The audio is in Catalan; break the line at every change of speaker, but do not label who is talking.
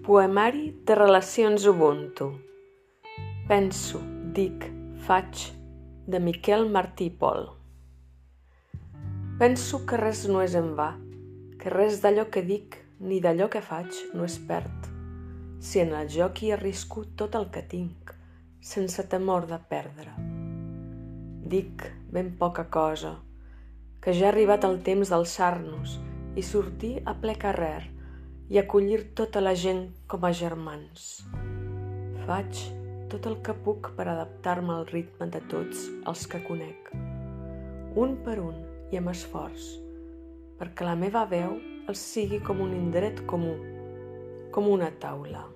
Poemari de relacions Ubuntu. Penso, dic, faig, de Miquel Martí Pol. Penso que res no és en va, que res d'allò que dic ni d'allò que faig no es perd, si en el joc hi arrisco tot el que tinc, sense temor de perdre. Dic ben poca cosa, que ja ha arribat el temps d'alçar-nos i sortir a ple carrer, i acollir tota la gent com a germans. Faig tot el que puc per adaptar-me al ritme de tots els que conec, un per un i amb esforç, perquè la meva veu els sigui com un indret comú, com una taula.